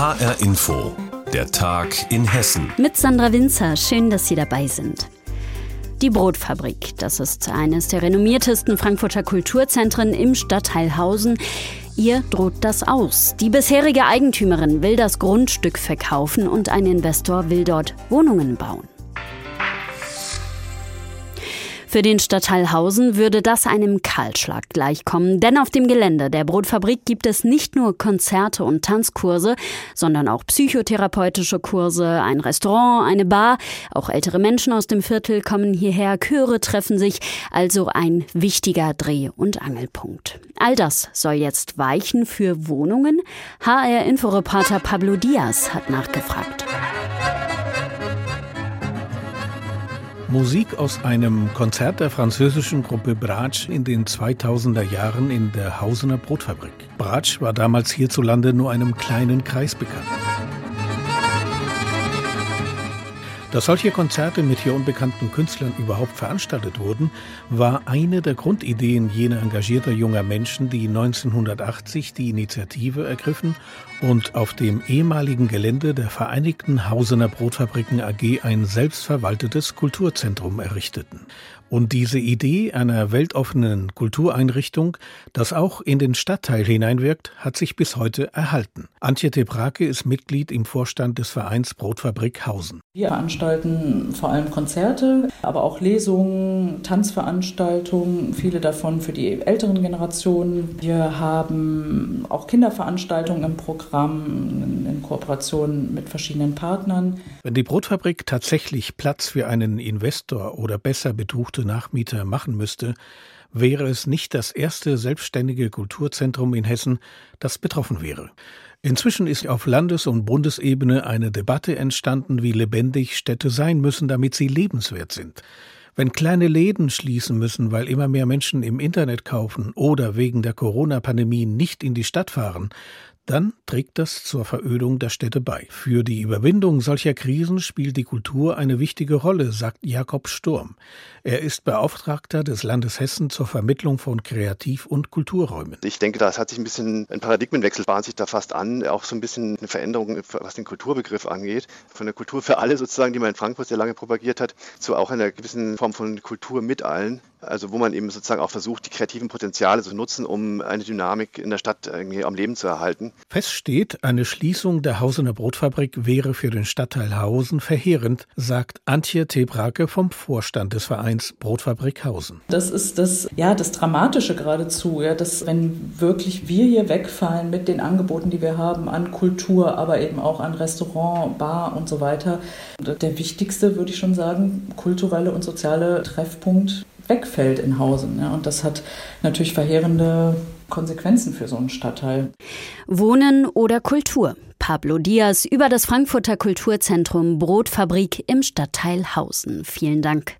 HR Info, der Tag in Hessen. Mit Sandra Winzer, schön, dass Sie dabei sind. Die Brotfabrik, das ist eines der renommiertesten Frankfurter Kulturzentren im Stadtteil Hausen. Ihr droht das aus. Die bisherige Eigentümerin will das Grundstück verkaufen und ein Investor will dort Wohnungen bauen. Für den Stadtteil Hausen würde das einem Kahlschlag gleichkommen, denn auf dem Gelände der Brotfabrik gibt es nicht nur Konzerte und Tanzkurse, sondern auch psychotherapeutische Kurse, ein Restaurant, eine Bar, auch ältere Menschen aus dem Viertel kommen hierher, Chöre treffen sich, also ein wichtiger Dreh- und Angelpunkt. All das soll jetzt weichen für Wohnungen? HR-Inforeporter Pablo Diaz hat nachgefragt. Musik aus einem Konzert der französischen Gruppe Bratsch in den 2000er Jahren in der Hausener Brotfabrik. Bratsch war damals hierzulande nur einem kleinen Kreis bekannt. Dass solche Konzerte mit hier unbekannten Künstlern überhaupt veranstaltet wurden, war eine der Grundideen jener engagierter junger Menschen, die 1980 die Initiative ergriffen und auf dem ehemaligen Gelände der Vereinigten Hausener Brotfabriken AG ein selbstverwaltetes Kulturzentrum errichteten. Und diese Idee einer weltoffenen Kultureinrichtung, das auch in den Stadtteil hineinwirkt, hat sich bis heute erhalten. Antje Tebrake ist Mitglied im Vorstand des Vereins Brotfabrik Hausen. Wir veranstalten vor allem Konzerte, aber auch Lesungen, Tanzveranstaltungen, viele davon für die älteren Generationen. Wir haben auch Kinderveranstaltungen im Programm in Kooperation mit verschiedenen Partnern. Wenn die Brotfabrik tatsächlich Platz für einen Investor oder besser betuchte private Nachmieter machen müsste, wäre es nicht das erste selbstständige Kulturzentrum in Hessen, das betroffen wäre. Inzwischen ist auf Landes- und Bundesebene eine Debatte entstanden, wie lebendig Städte sein müssen, damit sie lebenswert sind. Wenn kleine Läden schließen müssen, weil immer mehr Menschen im Internet kaufen oder wegen der Corona-Pandemie nicht in die Stadt fahren, dann trägt das zur Verödung der Städte bei. Für die Überwindung solcher Krisen spielt die Kultur eine wichtige Rolle, sagt Jakob Sturm. Er ist Beauftragter des Landes Hessen zur Vermittlung von Kreativ- und Kulturräumen. Ich denke, das hat sich ein bisschen ein Paradigmenwechsel bahnt sich da fast an, auch so ein bisschen eine Veränderung, was den Kulturbegriff angeht. Von der Kultur für alle sozusagen, die man in Frankfurt sehr lange propagiert hat, zu auch einer gewissen Form von Kultur mit allen. Also wo man eben sozusagen auch versucht, die kreativen Potenziale zu nutzen, um eine Dynamik in der Stadt irgendwie am Leben zu erhalten. Fest steht, eine Schließung der Hausener Brotfabrik wäre für den Stadtteil Hausen verheerend, sagt Antje Tebrake vom Vorstand des Vereins Brotfabrik Hausen. Das ist das, ja, das Dramatische geradezu, ja, dass wenn wirklich wir hier wegfallen mit den Angeboten, die wir haben an Kultur, aber eben auch an Restaurant, Bar und so weiter, der wichtigste, würde ich schon sagen, kulturelle und soziale Treffpunkt wegfällt in Hausen. Ja, und das hat natürlich verheerende Konsequenzen für so einen Stadtteil. Wohnen oder Kultur? Pablo Diaz über das Frankfurter Kulturzentrum Brotfabrik im Stadtteil Hausen. Vielen Dank.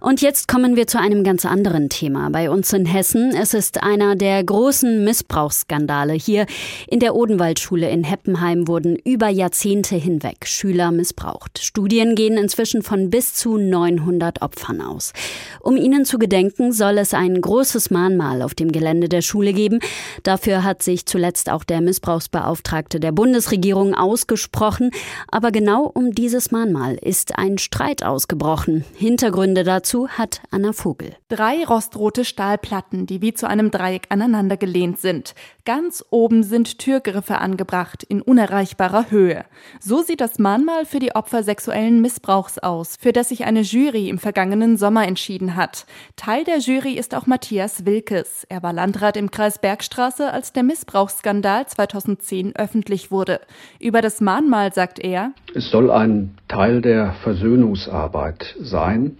Und jetzt kommen wir zu einem ganz anderen Thema bei uns in Hessen. Es ist einer der großen Missbrauchsskandale. Hier in der Odenwaldschule in Heppenheim wurden über Jahrzehnte hinweg Schüler missbraucht. Studien gehen inzwischen von bis zu 900 Opfern aus. Um ihnen zu gedenken, soll es ein großes Mahnmal auf dem Gelände der Schule geben. Dafür hat sich zuletzt auch der Missbrauchsbeauftragte der Bundesregierung ausgesprochen. Aber genau um dieses Mahnmal ist ein Streit ausgebrochen. Hintergründe dazu Dazu hat Anna Vogel. Drei rostrote Stahlplatten, die wie zu einem Dreieck aneinander gelehnt sind. Ganz oben sind Türgriffe angebracht, in unerreichbarer Höhe. So sieht das Mahnmal für die Opfer sexuellen Missbrauchs aus, für das sich eine Jury im vergangenen Sommer entschieden hat. Teil der Jury ist auch Matthias Wilkes. Er war Landrat im Kreis Bergstraße, als der Missbrauchsskandal 2010 öffentlich wurde. Über das Mahnmal sagt er, es soll ein Teil der Versöhnungsarbeit sein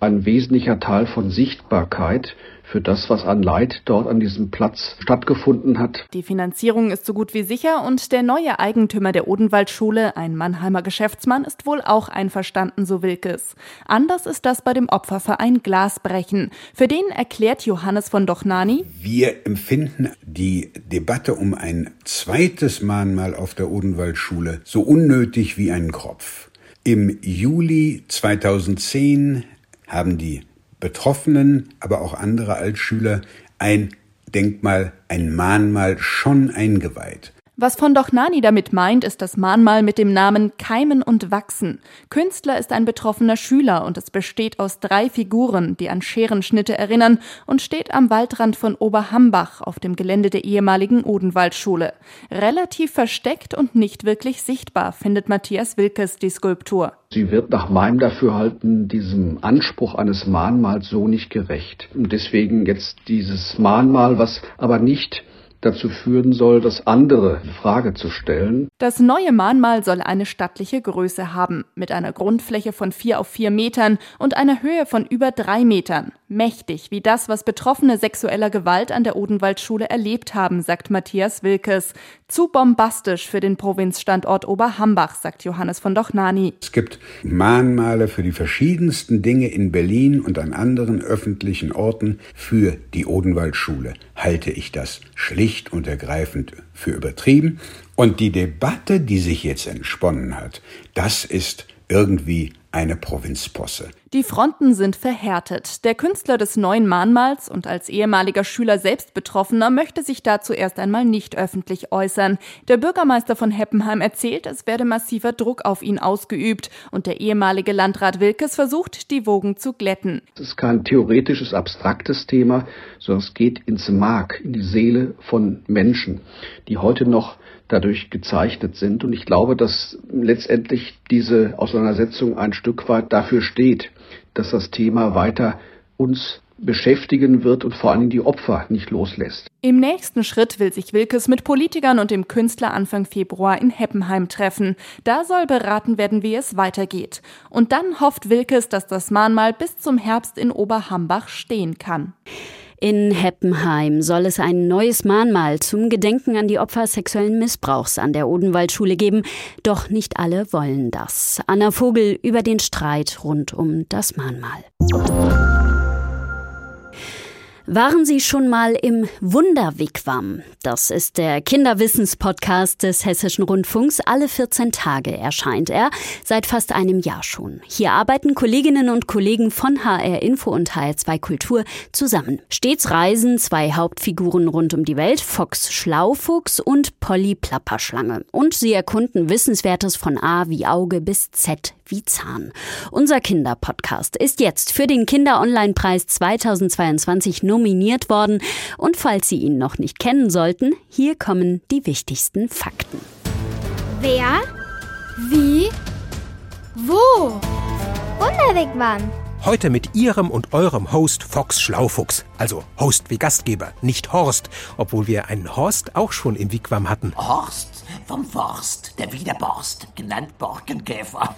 ein wesentlicher Teil von Sichtbarkeit für das, was an Leid dort an diesem Platz stattgefunden hat. Die Finanzierung ist so gut wie sicher und der neue Eigentümer der Odenwaldschule, ein Mannheimer Geschäftsmann, ist wohl auch einverstanden, so Wilkes. Anders ist das bei dem Opferverein Glasbrechen. Für den erklärt Johannes von Dochnani, wir empfinden die Debatte um ein zweites Mahnmal auf der Odenwaldschule so unnötig wie einen Kropf. Im Juli 2010 haben die Betroffenen, aber auch andere Altschüler ein Denkmal, ein Mahnmal schon eingeweiht. Was von Dochnani damit meint, ist das Mahnmal mit dem Namen Keimen und Wachsen. Künstler ist ein betroffener Schüler und es besteht aus drei Figuren, die an Scherenschnitte erinnern und steht am Waldrand von Oberhambach auf dem Gelände der ehemaligen Odenwaldschule. Relativ versteckt und nicht wirklich sichtbar, findet Matthias Wilkes die Skulptur. Sie wird nach meinem Dafürhalten diesem Anspruch eines Mahnmals so nicht gerecht. Und deswegen jetzt dieses Mahnmal, was aber nicht dazu führen soll, das andere in Frage zu stellen. Das neue Mahnmal soll eine stattliche Größe haben, mit einer Grundfläche von vier auf vier Metern und einer Höhe von über drei Metern. Mächtig wie das, was Betroffene sexueller Gewalt an der Odenwaldschule erlebt haben, sagt Matthias Wilkes. Zu bombastisch für den Provinzstandort Oberhambach, sagt Johannes von Dochnani. Es gibt Mahnmale für die verschiedensten Dinge in Berlin und an anderen öffentlichen Orten für die Odenwaldschule. Halte ich das schlicht und ergreifend für übertrieben. Und die Debatte, die sich jetzt entsponnen hat, das ist irgendwie eine Provinzposse. Die Fronten sind verhärtet. Der Künstler des neuen Mahnmals und als ehemaliger Schüler selbst Betroffener möchte sich dazu erst einmal nicht öffentlich äußern. Der Bürgermeister von Heppenheim erzählt, es werde massiver Druck auf ihn ausgeübt und der ehemalige Landrat Wilkes versucht, die Wogen zu glätten. Es ist kein theoretisches, abstraktes Thema, sondern es geht ins Mark, in die Seele von Menschen, die heute noch dadurch gezeichnet sind. Und ich glaube, dass letztendlich diese Auseinandersetzung ein Stück weit dafür steht, dass das Thema weiter uns beschäftigen wird und vor allem die Opfer nicht loslässt. Im nächsten Schritt will sich Wilkes mit Politikern und dem Künstler Anfang Februar in Heppenheim treffen. Da soll beraten werden, wie es weitergeht. Und dann hofft Wilkes, dass das Mahnmal bis zum Herbst in Oberhambach stehen kann. In Heppenheim soll es ein neues Mahnmal zum Gedenken an die Opfer sexuellen Missbrauchs an der Odenwaldschule geben. Doch nicht alle wollen das. Anna Vogel über den Streit rund um das Mahnmal. Waren Sie schon mal im Wunderwigwam? Das ist der Kinderwissenspodcast des Hessischen Rundfunks. Alle 14 Tage erscheint er, seit fast einem Jahr schon. Hier arbeiten Kolleginnen und Kollegen von HR Info und HR2 Kultur zusammen. Stets reisen zwei Hauptfiguren rund um die Welt, Fox Schlaufuchs und Polly Plapperschlange. Und sie erkunden Wissenswertes von A wie Auge bis Z wie Zahn. Unser Kinderpodcast ist jetzt für den Kinder-Online-Preis 2022 nominiert worden. Und falls Sie ihn noch nicht kennen sollten, hier kommen die wichtigsten Fakten. Wer? Wie? Wo? Wunderweg wann? Heute mit Ihrem und eurem Host Fox Schlaufuchs. Also Host wie Gastgeber, nicht Horst, obwohl wir einen Horst auch schon im Wigwam hatten. Horst vom Forst, der Wiederborst, genannt Borkenkäfer.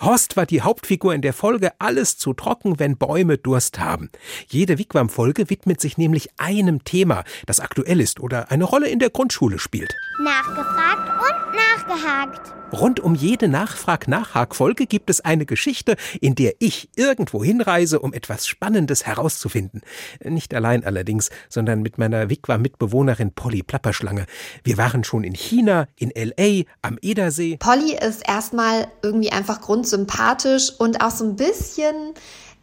Horst war die Hauptfigur in der Folge Alles zu trocken, wenn Bäume Durst haben. Jede Wigwam-Folge widmet sich nämlich einem Thema, das aktuell ist oder eine Rolle in der Grundschule spielt. Nachgefragt und nachgehakt. Rund um jede Nachfrag-Nachhak-Folge gibt es eine Geschichte, in der ich irgendwo hinreise, um etwas Spannendes herauszufinden. Nicht allein allerdings, sondern mit meiner Wigwam-Mitbewohnerin Polly Plapperschlange. Wir waren schon in China, in L.A., am Edersee. Polly ist erstmal irgendwie einfach grundsympathisch und auch so ein bisschen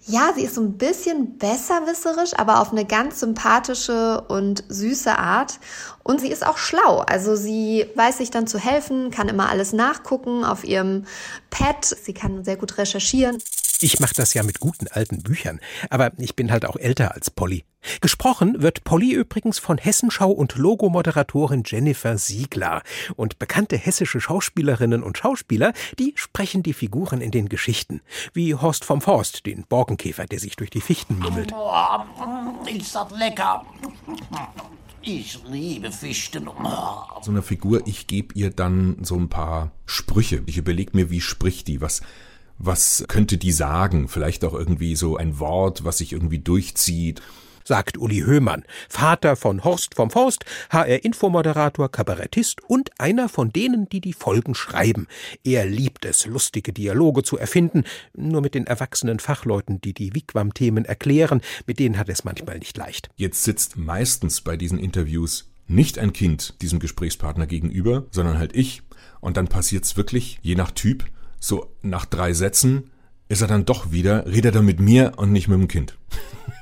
ja, sie ist so ein bisschen besserwisserisch, aber auf eine ganz sympathische und süße Art. Und sie ist auch schlau. Also sie weiß sich dann zu helfen, kann immer alles nachgucken auf ihrem Pad. Sie kann sehr gut recherchieren. Ich mache das ja mit guten alten Büchern, aber ich bin halt auch älter als Polly. Gesprochen wird Polly übrigens von Hessenschau und Logomoderatorin Jennifer Siegler. Und bekannte hessische Schauspielerinnen und Schauspieler, die sprechen die Figuren in den Geschichten. Wie Horst vom Forst, den Borkenkäfer, der sich durch die Fichten mummelt. Oh, ist das lecker. Ich liebe Fichten. So eine Figur, ich gebe ihr dann so ein paar Sprüche. Ich überlege mir, wie spricht die, was was könnte die sagen? Vielleicht auch irgendwie so ein Wort, was sich irgendwie durchzieht sagt Uli Höhmann, Vater von Horst vom Forst, HR-Infomoderator, Kabarettist und einer von denen, die die Folgen schreiben. Er liebt es, lustige Dialoge zu erfinden, nur mit den erwachsenen Fachleuten, die die Wigwam-Themen erklären, mit denen hat es manchmal nicht leicht. Jetzt sitzt meistens bei diesen Interviews nicht ein Kind diesem Gesprächspartner gegenüber, sondern halt ich. Und dann passiert's wirklich, je nach Typ, so nach drei Sätzen ist er dann doch wieder, redet er mit mir und nicht mit dem Kind.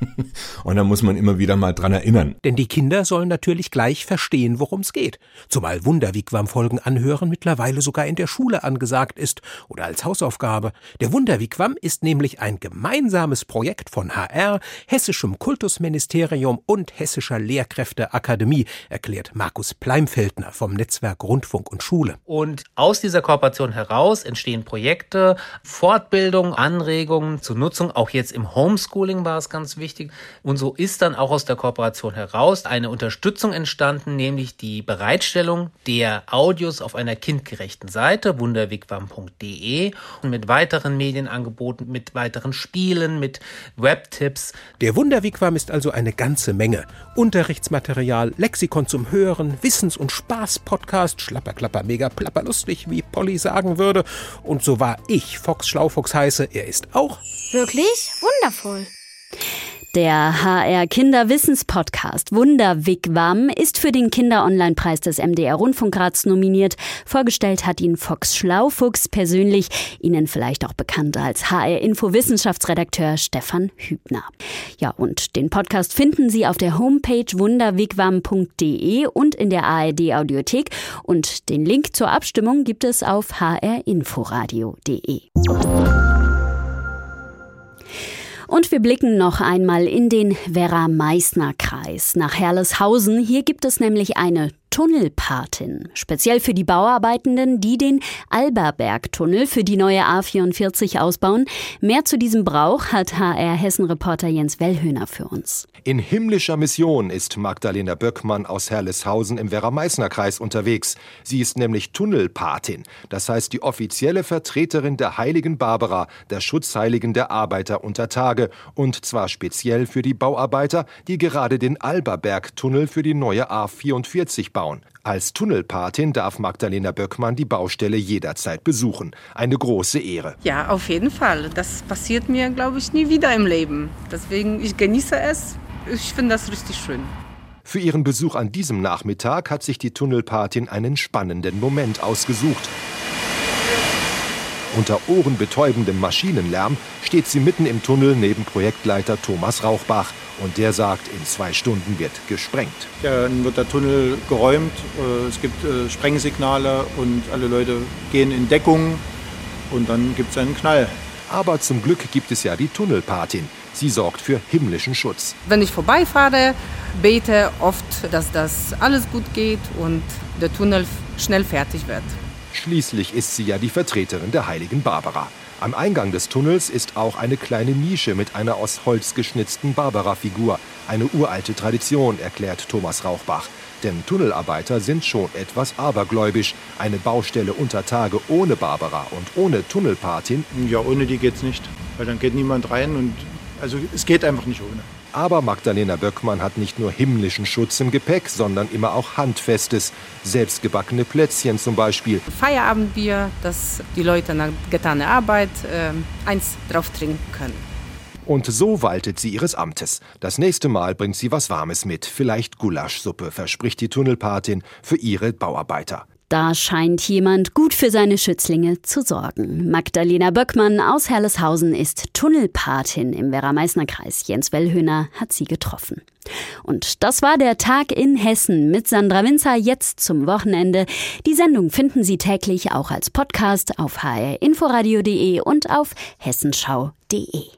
Und da muss man immer wieder mal dran erinnern. Denn die Kinder sollen natürlich gleich verstehen, worum es geht. Zumal Wunderwigwam-Folgen anhören mittlerweile sogar in der Schule angesagt ist oder als Hausaufgabe. Der Wunderwigwam ist nämlich ein gemeinsames Projekt von HR, Hessischem Kultusministerium und Hessischer Lehrkräfteakademie, erklärt Markus Pleimfeldner vom Netzwerk Rundfunk und Schule. Und aus dieser Kooperation heraus entstehen Projekte, Fortbildung, Anregungen zur Nutzung. Auch jetzt im Homeschooling war es ganz wichtig. Und so ist dann auch aus der Kooperation heraus eine Unterstützung entstanden, nämlich die Bereitstellung der Audios auf einer kindgerechten Seite, wunderwigwam.de und mit weiteren Medienangeboten, mit weiteren Spielen, mit Webtipps. Der Wunderwigwam ist also eine ganze Menge. Unterrichtsmaterial, Lexikon zum Hören, Wissens- und Spaß-Podcast, schlapperklapper, mega plapper lustig, wie Polly sagen würde. Und so war ich Fox Schlaufuchs heiße, er ist auch Wirklich wundervoll. Der HR Kinderwissenspodcast Wunderwigwam ist für den Kinder-Online-Preis des MDR Rundfunkrats nominiert. Vorgestellt hat ihn Fox Schlaufuchs persönlich, Ihnen vielleicht auch bekannt als HR Info Wissenschaftsredakteur Stefan Hübner. Ja, und den Podcast finden Sie auf der Homepage wunderwigwam.de und in der ARD Audiothek und den Link zur Abstimmung gibt es auf hrinforadio.de. Und wir blicken noch einmal in den Werra-Meißner-Kreis nach Herleshausen. Hier gibt es nämlich eine Tunnelpatin, speziell für die Bauarbeitenden, die den Alberberg-Tunnel für die neue A44 ausbauen. Mehr zu diesem Brauch hat HR Hessen-Reporter Jens Wellhöhner für uns. In himmlischer Mission ist Magdalena Böckmann aus Herleshausen im Werra-Meißner-Kreis unterwegs. Sie ist nämlich Tunnelpatin, das heißt die offizielle Vertreterin der heiligen Barbara, der Schutzheiligen der Arbeiter unter Tage, und zwar speziell für die Bauarbeiter, die gerade den Alberberg-Tunnel für die neue A44 bauen. Als Tunnelpatin darf Magdalena Böckmann die Baustelle jederzeit besuchen. Eine große Ehre. Ja, auf jeden Fall. Das passiert mir, glaube ich, nie wieder im Leben. Deswegen, ich genieße es. Ich finde das richtig schön. Für ihren Besuch an diesem Nachmittag hat sich die Tunnelpatin einen spannenden Moment ausgesucht. Unter ohrenbetäubendem Maschinenlärm steht sie mitten im Tunnel neben Projektleiter Thomas Rauchbach. Und der sagt, in zwei Stunden wird gesprengt. Dann wird der Tunnel geräumt, äh, es gibt äh, Sprengsignale und alle Leute gehen in Deckung und dann gibt es einen Knall. Aber zum Glück gibt es ja die Tunnelpatin. Sie sorgt für himmlischen Schutz. Wenn ich vorbeifahre, bete oft, dass das alles gut geht und der Tunnel schnell fertig wird. Schließlich ist sie ja die Vertreterin der heiligen Barbara. Am Eingang des Tunnels ist auch eine kleine Nische mit einer aus Holz geschnitzten Barbara-Figur. Eine uralte Tradition, erklärt Thomas Rauchbach. Denn Tunnelarbeiter sind schon etwas abergläubisch. Eine Baustelle unter Tage ohne Barbara und ohne Tunnelpatin. Ja, ohne die geht's nicht. Weil dann geht niemand rein und also es geht einfach nicht ohne. Aber Magdalena Böckmann hat nicht nur himmlischen Schutz im Gepäck, sondern immer auch Handfestes. Selbstgebackene Plätzchen zum Beispiel. Feierabendbier, dass die Leute nach getaner Arbeit äh, eins drauf trinken können. Und so waltet sie ihres Amtes. Das nächste Mal bringt sie was Warmes mit. Vielleicht Gulaschsuppe, verspricht die Tunnelpatin für ihre Bauarbeiter. Da scheint jemand gut für seine Schützlinge zu sorgen. Magdalena Böckmann aus Herleshausen ist Tunnelpatin im Werra-Meißner-Kreis. Jens Wellhöhner hat sie getroffen. Und das war der Tag in Hessen mit Sandra Winzer jetzt zum Wochenende. Die Sendung finden Sie täglich auch als Podcast auf hrinforadio.de und auf hessenschau.de.